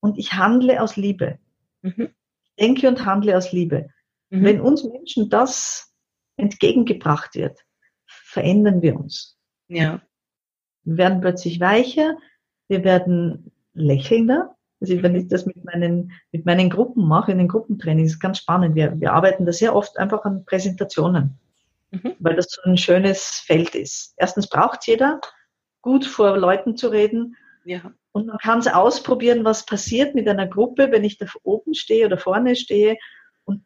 und ich handle aus Liebe. Mhm. Denke und handle aus Liebe. Mhm. Wenn uns Menschen das entgegengebracht wird, verändern wir uns. Ja. Wir werden plötzlich weicher, wir werden lächelnder. Also wenn ich das mit meinen, mit meinen Gruppen mache, in den Gruppentrainings, ist ganz spannend. Wir, wir arbeiten da sehr oft einfach an Präsentationen, mhm. weil das so ein schönes Feld ist. Erstens braucht jeder, gut vor Leuten zu reden. Ja. Und man kann es ausprobieren, was passiert mit einer Gruppe, wenn ich da oben stehe oder vorne stehe und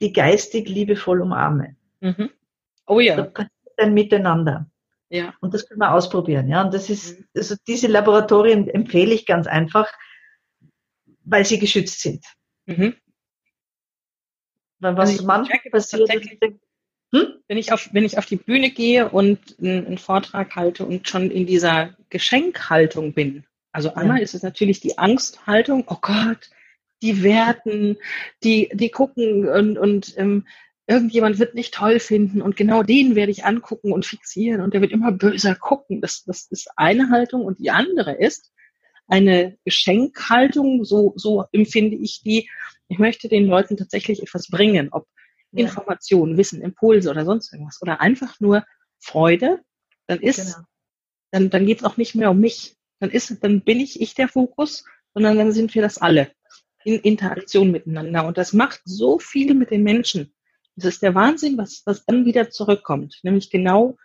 die geistig liebevoll umarme. Mhm. Oh ja. Da passiert ein Miteinander. Ja. Und das können wir ausprobieren. Ja, und das ist, mhm. also diese Laboratorien empfehle ich ganz einfach, weil sie geschützt sind. Mhm. Weil was also manchmal passiert, hm? wenn, ich auf, wenn ich auf die Bühne gehe und einen, einen Vortrag halte und schon in dieser Geschenkhaltung bin. Also einmal ja. ist es natürlich die Angsthaltung, oh Gott, die werten, die, die gucken und, und ähm, irgendjemand wird nicht toll finden und genau den werde ich angucken und fixieren und der wird immer böser gucken. Das, das ist eine Haltung und die andere ist eine Geschenkhaltung, so, so empfinde ich die. Ich möchte den Leuten tatsächlich etwas bringen, ob ja. Informationen, Wissen, Impulse oder sonst irgendwas oder einfach nur Freude, dann ist, genau. dann, dann geht es auch nicht mehr um mich. Dann ist, dann bin ich ich der Fokus, sondern dann sind wir das alle in Interaktion miteinander. Und das macht so viel mit den Menschen. Das ist der Wahnsinn, was, was dann wieder zurückkommt. Nämlich genau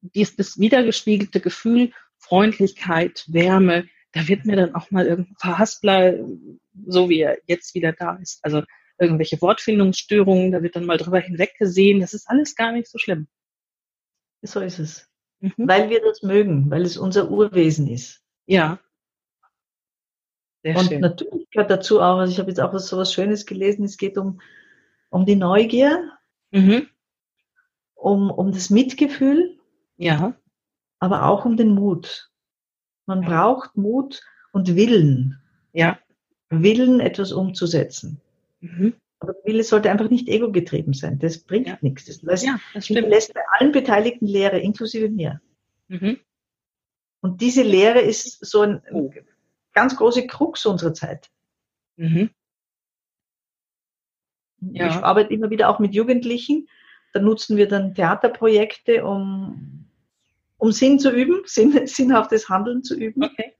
dies, das wiedergespiegelte Gefühl, Freundlichkeit, Wärme. Da wird mir dann auch mal irgendein Verhaspler, so wie er jetzt wieder da ist. Also irgendwelche Wortfindungsstörungen, da wird dann mal drüber hinweggesehen. Das ist alles gar nicht so schlimm. So ist es. Mhm. Weil wir das mögen, weil es unser Urwesen ist. Ja. Sehr und schön. natürlich gehört dazu auch, also ich habe jetzt auch so was Schönes gelesen, es geht um um die Neugier, mhm. um, um das Mitgefühl, ja. aber auch um den Mut. Man ja. braucht Mut und Willen. Ja. Willen, etwas umzusetzen. Mhm. Aber Wille sollte einfach nicht ego-getrieben sein. Das bringt ja. nichts. Das lässt, ja, das lässt bei allen Beteiligten Lehre, inklusive mir. Mhm. Und diese Lehre ist so ein oh. ganz große Krux unserer Zeit. Mhm. Ja. Ich arbeite immer wieder auch mit Jugendlichen. Da nutzen wir dann Theaterprojekte, um, um Sinn zu üben, Sinn, sinnhaftes Handeln zu üben. Okay.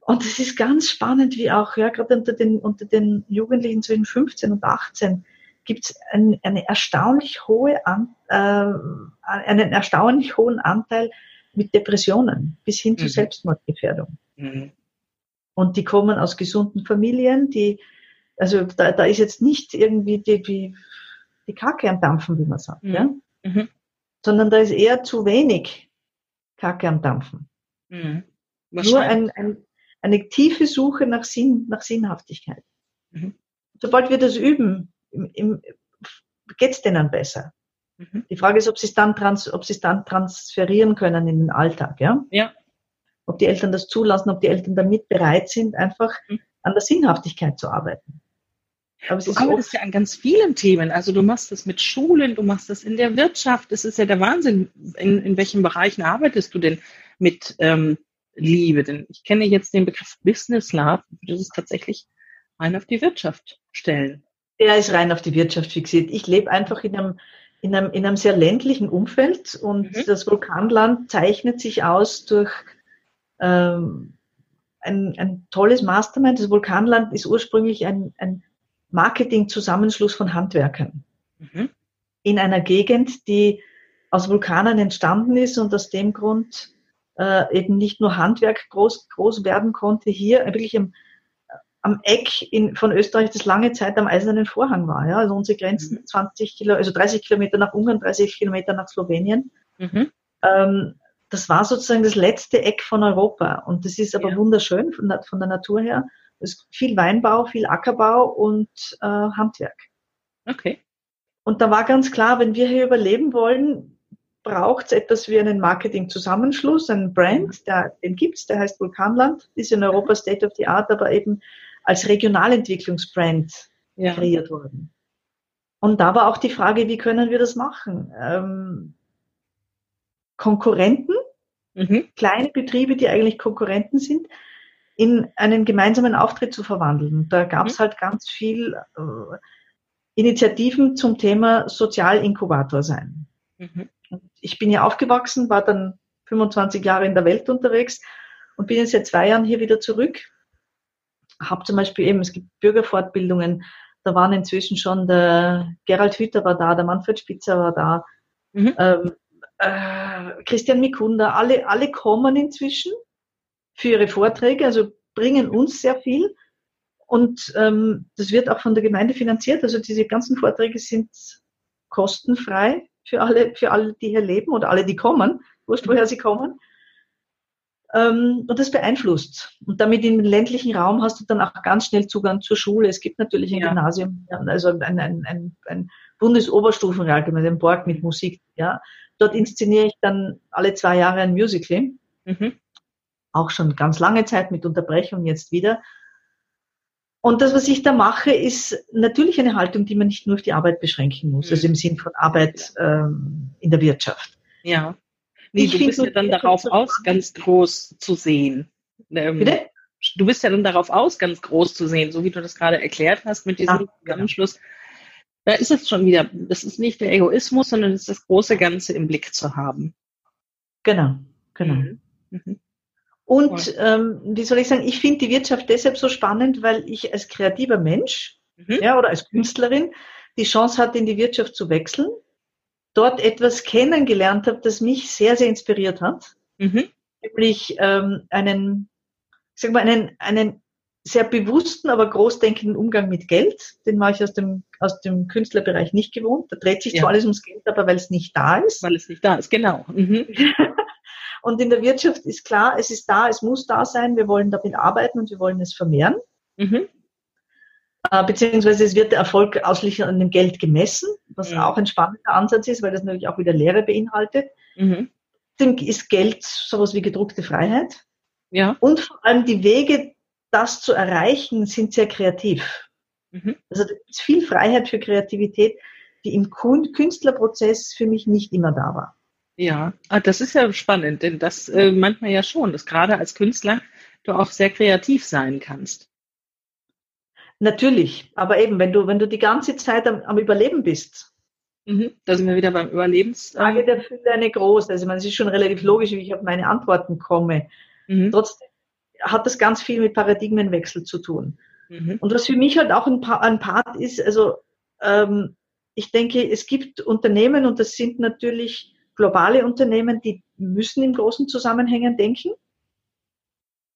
Und es ist ganz spannend, wie auch, ja, gerade unter den, unter den Jugendlichen zwischen 15 und 18 gibt es ein, eine erstaunlich hohe An, äh, einen erstaunlich hohen Anteil mit Depressionen bis hin mhm. zu Selbstmordgefährdung. Mhm. Und die kommen aus gesunden Familien, die also da, da ist jetzt nicht irgendwie die, die, die Kacke am Dampfen, wie man sagt, mhm. ja? Mhm. sondern da ist eher zu wenig Kacke am Dampfen. Mhm. Nur ein, ein, eine tiefe Suche nach Sinn, nach Sinnhaftigkeit. Mhm. Sobald wir das üben, im, im, geht's denen besser. Mhm. Die Frage ist, ob sie es dann trans, ob dann transferieren können in den Alltag, ja? Ja. Ob die Eltern das zulassen, ob die Eltern damit bereit sind, einfach mhm. an der Sinnhaftigkeit zu arbeiten. Aber du arbeitest ja an ganz vielen Themen. Also du machst das mit Schulen, du machst das in der Wirtschaft. Das ist ja der Wahnsinn. In, in welchen Bereichen arbeitest du denn mit ähm, Liebe? Denn ich kenne jetzt den Begriff Business Love. Das ist tatsächlich rein auf die Wirtschaft stellen. Er ist rein auf die Wirtschaft fixiert. Ich lebe einfach in einem, in einem, in einem sehr ländlichen Umfeld und mhm. das Vulkanland zeichnet sich aus durch ähm, ein, ein tolles Mastermind. Das Vulkanland ist ursprünglich ein, ein Marketing-Zusammenschluss von Handwerkern. Mhm. In einer Gegend, die aus Vulkanen entstanden ist und aus dem Grund äh, eben nicht nur Handwerk groß, groß werden konnte, hier wirklich am, am Eck in, von Österreich, das lange Zeit am Eisernen Vorhang war. Ja? Also unsere Grenzen mhm. 20 Kilo, also 30 Kilometer nach Ungarn, 30 Kilometer nach Slowenien. Mhm. Ähm, das war sozusagen das letzte Eck von Europa. Und das ist aber ja. wunderschön von der, von der Natur her. Es ist viel Weinbau, viel Ackerbau und äh, Handwerk. Okay. Und da war ganz klar, wenn wir hier überleben wollen, braucht es etwas wie einen Marketing-Zusammenschluss, einen Brand, der, den gibt's, der heißt Vulkanland, ist in Europa State of the Art, aber eben als Regionalentwicklungsbrand ja. kreiert worden. Und da war auch die Frage, wie können wir das machen? Ähm, Konkurrenten, mhm. kleine Betriebe, die eigentlich Konkurrenten sind, in einen gemeinsamen Auftritt zu verwandeln. Da gab es mhm. halt ganz viel äh, Initiativen zum Thema Sozialinkubator sein. Mhm. Ich bin ja aufgewachsen, war dann 25 Jahre in der Welt unterwegs und bin jetzt seit zwei Jahren hier wieder zurück. Habe zum Beispiel eben, es gibt Bürgerfortbildungen, da waren inzwischen schon der Gerald Hüther war da, der Manfred Spitzer war da, mhm. ähm, äh, Christian Mikunda, alle, alle kommen inzwischen für ihre Vorträge, also bringen uns sehr viel. Und ähm, das wird auch von der Gemeinde finanziert. Also diese ganzen Vorträge sind kostenfrei für alle, für alle, die hier leben oder alle, die kommen, wurscht, woher sie kommen. Ähm, und das beeinflusst. Und damit im ländlichen Raum hast du dann auch ganz schnell Zugang zur Schule. Es gibt natürlich ein ja. Gymnasium, also ein, ein, ein, ein Bundesoberstufenrealgymnasium, ein Borg mit Musik. Ja. Dort inszeniere ich dann alle zwei Jahre ein Musical. Mhm. Auch schon ganz lange Zeit mit Unterbrechung jetzt wieder. Und das, was ich da mache, ist natürlich eine Haltung, die man nicht nur auf die Arbeit beschränken muss, also im Sinn von Arbeit ähm, in der Wirtschaft. Ja. Nee, ich du bist ja dann darauf aus, ganz groß zu sehen. Ähm, Bitte? Du bist ja dann darauf aus, ganz groß zu sehen, so wie du das gerade erklärt hast mit diesem ja, Zusammenschluss. Genau. Da ist es schon wieder, das ist nicht der Egoismus, sondern es ist das große Ganze im Blick zu haben. Genau, genau. Mhm. Mhm. Und ähm, wie soll ich sagen, ich finde die Wirtschaft deshalb so spannend, weil ich als kreativer Mensch mhm. ja, oder als Künstlerin die Chance hatte, in die Wirtschaft zu wechseln, dort etwas kennengelernt habe, das mich sehr, sehr inspiriert hat. Mhm. Nämlich ähm, einen, ich sag mal, einen, einen sehr bewussten, aber großdenkenden Umgang mit Geld. Den war ich aus dem, aus dem Künstlerbereich nicht gewohnt. Da dreht sich ja. zwar alles ums Geld, aber weil es nicht da ist. Weil es nicht da ist, genau. Mhm. Und in der Wirtschaft ist klar, es ist da, es muss da sein, wir wollen damit arbeiten und wir wollen es vermehren. Mhm. Äh, beziehungsweise es wird der Erfolg ausschließlich an dem Geld gemessen, was mhm. auch ein spannender Ansatz ist, weil das natürlich auch wieder Lehre beinhaltet. Mhm. Ist Geld sowas wie gedruckte Freiheit. Ja. Und vor allem die Wege, das zu erreichen, sind sehr kreativ. Mhm. Also da gibt viel Freiheit für Kreativität, die im Künstlerprozess für mich nicht immer da war. Ja, ah, das ist ja spannend, denn das äh, manchmal ja schon, dass gerade als Künstler du auch sehr kreativ sein kannst. Natürlich, aber eben, wenn du, wenn du die ganze Zeit am, am Überleben bist. Mhm, da sind wir wieder beim Überlebens. Frage der Fülle eine große. Also man, es ist schon relativ logisch, wie ich auf meine Antworten komme. Mhm. Trotzdem hat das ganz viel mit Paradigmenwechsel zu tun. Mhm. Und was für mich halt auch ein, pa ein Part ist, also ähm, ich denke, es gibt Unternehmen und das sind natürlich globale Unternehmen, die müssen in großen Zusammenhängen denken.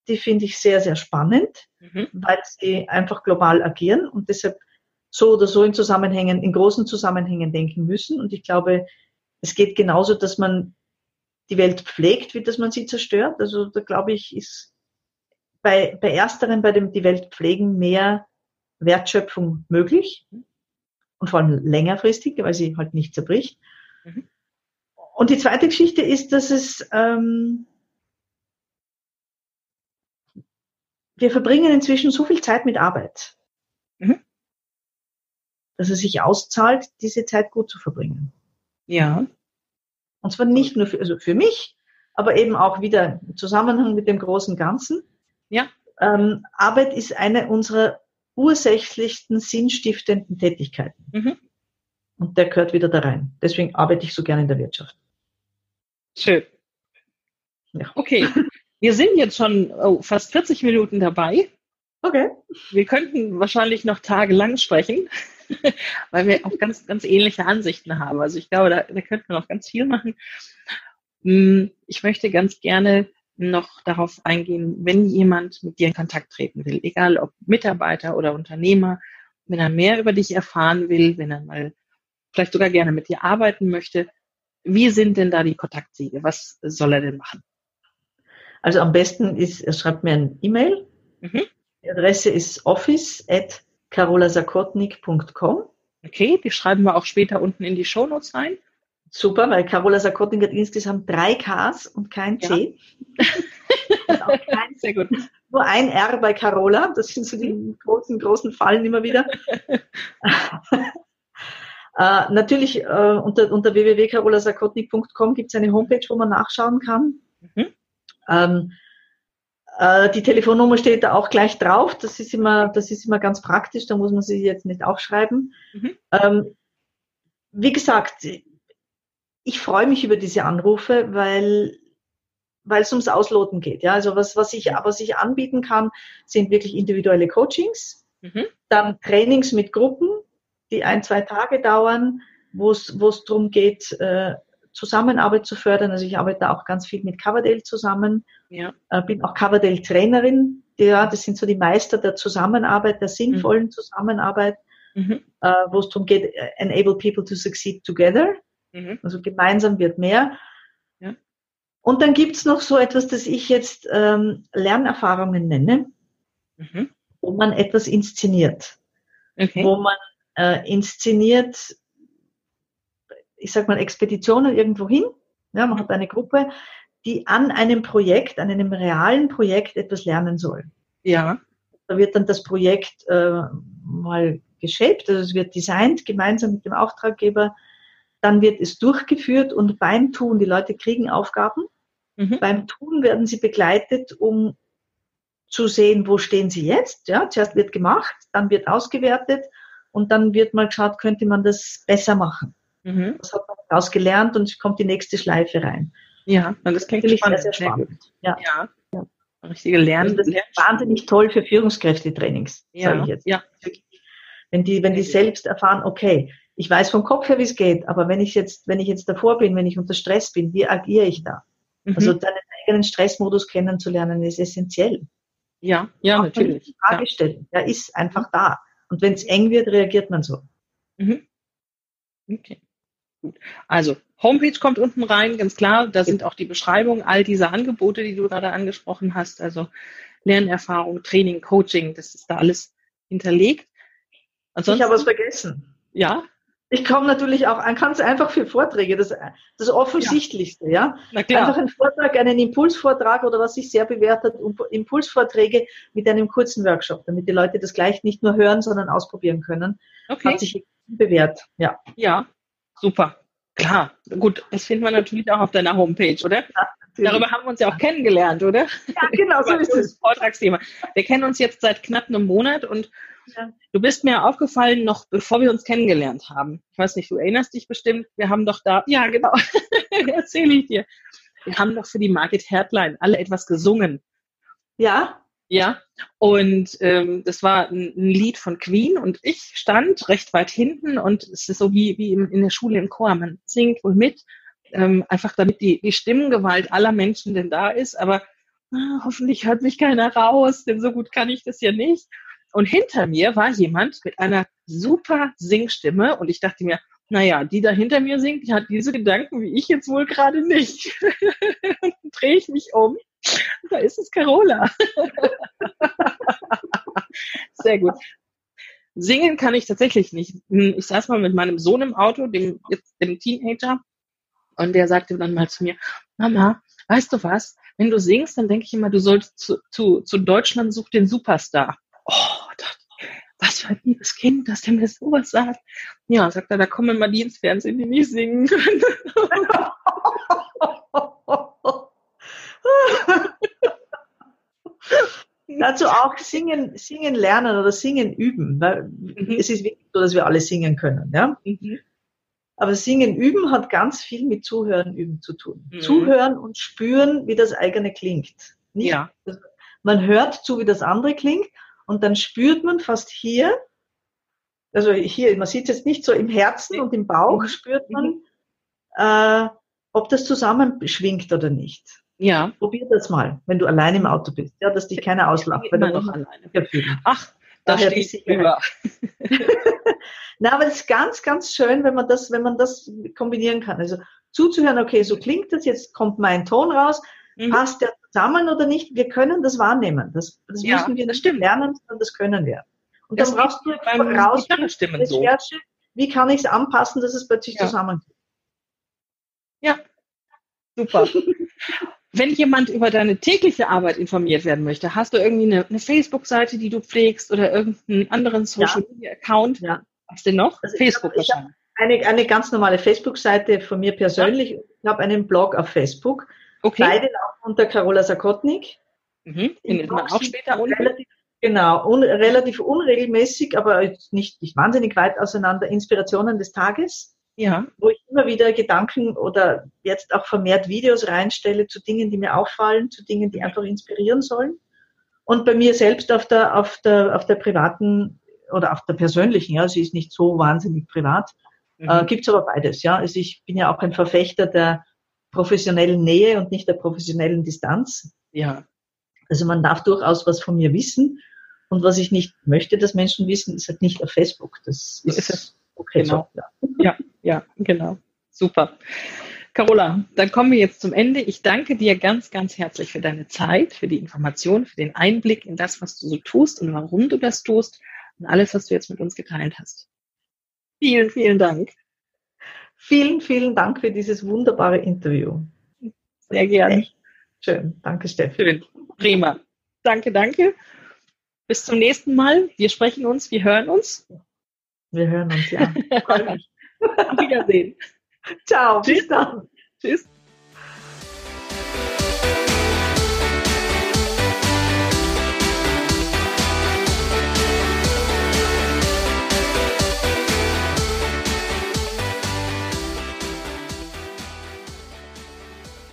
Die finde ich sehr, sehr spannend, mhm. weil sie einfach global agieren und deshalb so oder so in Zusammenhängen, in großen Zusammenhängen denken müssen. Und ich glaube, es geht genauso, dass man die Welt pflegt, wie dass man sie zerstört. Also da glaube ich, ist bei, bei ersteren, bei dem die Welt pflegen, mehr Wertschöpfung möglich und vor allem längerfristig, weil sie halt nicht zerbricht. Mhm. Und die zweite Geschichte ist, dass es, ähm, wir verbringen inzwischen so viel Zeit mit Arbeit, mhm. dass es sich auszahlt, diese Zeit gut zu verbringen. Ja. Und zwar nicht nur für, also für mich, aber eben auch wieder im Zusammenhang mit dem großen Ganzen. Ja. Ähm, Arbeit ist eine unserer ursächlichsten sinnstiftenden Tätigkeiten. Mhm. Und der gehört wieder da rein. Deswegen arbeite ich so gerne in der Wirtschaft. Schön. Ja. Okay. Wir sind jetzt schon oh, fast 40 Minuten dabei. Okay. Wir könnten wahrscheinlich noch tagelang sprechen, weil wir auch ganz, ganz ähnliche Ansichten haben. Also ich glaube, da, da könnten wir noch ganz viel machen. Hm, ich möchte ganz gerne noch darauf eingehen, wenn jemand mit dir in Kontakt treten will, egal ob Mitarbeiter oder Unternehmer, wenn er mehr über dich erfahren will, wenn er mal vielleicht sogar gerne mit dir arbeiten möchte, wie sind denn da die Kontaktsiege? Was soll er denn machen? Also am besten ist, er schreibt mir ein E-Mail. Mhm. Die Adresse ist office at carolasakotnik.com. Okay, die schreiben wir auch später unten in die Shownotes rein. Super, weil Carola Sakotnik hat insgesamt drei Ks und kein C. Ja. kein, Sehr gut. Nur ein R bei Carola. Das sind so die mhm. großen, großen Fallen immer wieder. Äh, natürlich äh, unter, unter www.carolasakotnik.com gibt es eine Homepage, wo man nachschauen kann. Mhm. Ähm, äh, die Telefonnummer steht da auch gleich drauf. Das ist immer, das ist immer ganz praktisch. Da muss man sie jetzt nicht aufschreiben. Mhm. Ähm, wie gesagt, ich freue mich über diese Anrufe, weil weil es ums Ausloten geht. Ja, also was, was ich, was ich anbieten kann, sind wirklich individuelle Coachings, mhm. dann Trainings mit Gruppen, die ein, zwei Tage dauern, wo es darum geht, äh, Zusammenarbeit zu fördern. Also ich arbeite auch ganz viel mit Coverdale zusammen, ja. äh, bin auch Coverdale-Trainerin. Ja, das sind so die Meister der Zusammenarbeit, der sinnvollen mhm. Zusammenarbeit, mhm. äh, wo es darum geht, enable people to succeed together. Mhm. Also gemeinsam wird mehr. Ja. Und dann gibt's noch so etwas, das ich jetzt ähm, Lernerfahrungen nenne, mhm. wo man etwas inszeniert. Okay. Wo man äh, inszeniert, ich sag mal, Expeditionen irgendwo hin. Ja, man hat eine Gruppe, die an einem Projekt, an einem realen Projekt etwas lernen soll. Ja. Da wird dann das Projekt äh, mal geshaped, also es wird designt gemeinsam mit dem Auftraggeber. Dann wird es durchgeführt und beim Tun, die Leute kriegen Aufgaben. Mhm. Beim Tun werden sie begleitet, um zu sehen, wo stehen sie jetzt. Ja, zuerst wird gemacht, dann wird ausgewertet und dann wird mal geschaut, könnte man das besser machen. Mhm. Das hat man daraus gelernt und es kommt die nächste Schleife rein. Ja, das klingt spannend. Sehr, sehr spannend. Ja. ja. ja. Richtige Lernen. Also das ist wahnsinnig toll für Führungskräftetrainings, ja. sage ich jetzt. Ja. Wenn die, wenn die selbst erfahren, okay, ich weiß vom Kopf her, wie es geht, aber wenn ich jetzt, wenn ich jetzt davor bin, wenn ich unter Stress bin, wie agiere ich da? Mhm. Also deinen eigenen Stressmodus kennenzulernen ist essentiell. Ja, ja, Auch natürlich. Frage stellen. Der ist einfach da. Und wenn es eng wird, reagiert man so. Mhm. Okay. Gut. Also Homepage kommt unten rein, ganz klar. Da sind auch die Beschreibungen all dieser Angebote, die du gerade angesprochen hast. Also Lernerfahrung, Training, Coaching, das ist da alles hinterlegt. Ansonsten, ich habe was vergessen. Ja. Ich komme natürlich auch an ganz einfach für Vorträge, das, das Offensichtlichste, ja. ja? Einfach ein Vortrag, einen Impulsvortrag oder was sich sehr bewährt hat, Impulsvorträge mit einem kurzen Workshop, damit die Leute das gleich nicht nur hören, sondern ausprobieren können. Okay. Hat sich bewährt, ja. Ja, Super. Klar. Gut, das finden wir natürlich auch auf deiner Homepage, oder? Ja, Darüber haben wir uns ja auch kennengelernt, oder? Ja, genau, so ist es. Vortragsthema. Wir kennen uns jetzt seit knapp einem Monat und ja. du bist mir aufgefallen, noch bevor wir uns kennengelernt haben. Ich weiß nicht, du erinnerst dich bestimmt. Wir haben doch da, ja, genau, erzähle ich dir. Wir haben doch für die Market Headline alle etwas gesungen. Ja. Ja, und ähm, das war ein, ein, Lied von Queen und ich stand recht weit hinten und es ist so wie, wie in, in der Schule im Chor, man singt wohl mit, ähm, einfach damit die, die Stimmengewalt aller Menschen denn da ist, aber ah, hoffentlich hört mich keiner raus, denn so gut kann ich das ja nicht. Und hinter mir war jemand mit einer super Singstimme und ich dachte mir, naja, die da hinter mir singt, die hat diese Gedanken wie ich jetzt wohl gerade nicht. dann drehe ich mich um da ist es Carola. Sehr gut. Singen kann ich tatsächlich nicht. Hm, ich saß mal mit meinem Sohn im Auto, dem, dem Teenager, und der sagte dann mal zu mir, Mama, weißt du was? Wenn du singst, dann denke ich immer, du sollst zu, zu, zu Deutschland such den Superstar. Oh, das, was für ein liebes Kind, dass der mir sowas sagt. Ja, sagt er, da kommen immer die ins Fernsehen, die nicht singen können. Dazu auch singen, singen lernen oder singen üben, weil mhm. es ist wichtig so, dass wir alle singen können, ja. Mhm. Aber singen üben hat ganz viel mit Zuhören üben zu tun. Mhm. Zuhören und spüren, wie das eigene klingt. Nicht, ja. Man hört zu, wie das andere klingt und dann spürt man fast hier, also hier, man sieht es jetzt nicht so im Herzen und im Bauch, mhm. spürt man, mhm. äh, ob das zusammenschwingt oder nicht. Ja. Probier das mal, wenn du allein im Auto bist, ja, dass dich keiner auslacht, wenn du noch alleine Ach, da stehe ich über. Na, aber es ist ganz, ganz schön, wenn man das, wenn man das kombinieren kann. Also zuzuhören, okay, so klingt das, jetzt kommt mein Ton raus, mhm. passt der zusammen oder nicht? Wir können das wahrnehmen. Das, das ja, müssen wir nicht lernen, sondern das können wir. Und das dann brauchst du raus Recherche, so. wie kann ich es anpassen, dass es plötzlich ja. zusammenkommt. Ja, super. Wenn jemand über deine tägliche Arbeit informiert werden möchte, hast du irgendwie eine, eine Facebook-Seite, die du pflegst oder irgendeinen anderen Social-Media-Account? Ja. Was denn noch? Also Facebook hab, wahrscheinlich. Eine, eine ganz normale Facebook-Seite von mir persönlich. Ja. Ich habe einen Blog auf Facebook. Okay. Beide laufen unter Carola Sakotnik. Mhm. Findet man auch später. Relativ, genau, un, relativ unregelmäßig, aber nicht, nicht wahnsinnig weit auseinander. Inspirationen des Tages ja. wo ich immer wieder Gedanken oder jetzt auch vermehrt Videos reinstelle zu Dingen, die mir auffallen, zu Dingen, die einfach inspirieren sollen. Und bei mir selbst auf der, auf der, auf der privaten oder auf der persönlichen, ja, sie ist nicht so wahnsinnig privat, mhm. äh, gibt's aber beides, ja. Also ich bin ja auch ein Verfechter der professionellen Nähe und nicht der professionellen Distanz. Ja. Also man darf durchaus was von mir wissen. Und was ich nicht möchte, dass Menschen wissen, ist halt nicht auf Facebook. Das ist, Okay, genau. So, ja. ja, ja, genau. Super. Carola, dann kommen wir jetzt zum Ende. Ich danke dir ganz, ganz herzlich für deine Zeit, für die Information, für den Einblick in das, was du so tust und warum du das tust und alles, was du jetzt mit uns geteilt hast. Vielen, vielen Dank. Vielen, vielen Dank für dieses wunderbare Interview. Sehr gerne. Echt schön. Danke, Steffi. Schön. Prima. Danke, danke. Bis zum nächsten Mal. Wir sprechen uns, wir hören uns. Wir hören uns, ja. Wiedersehen. Ciao, bis dann. Tschüss.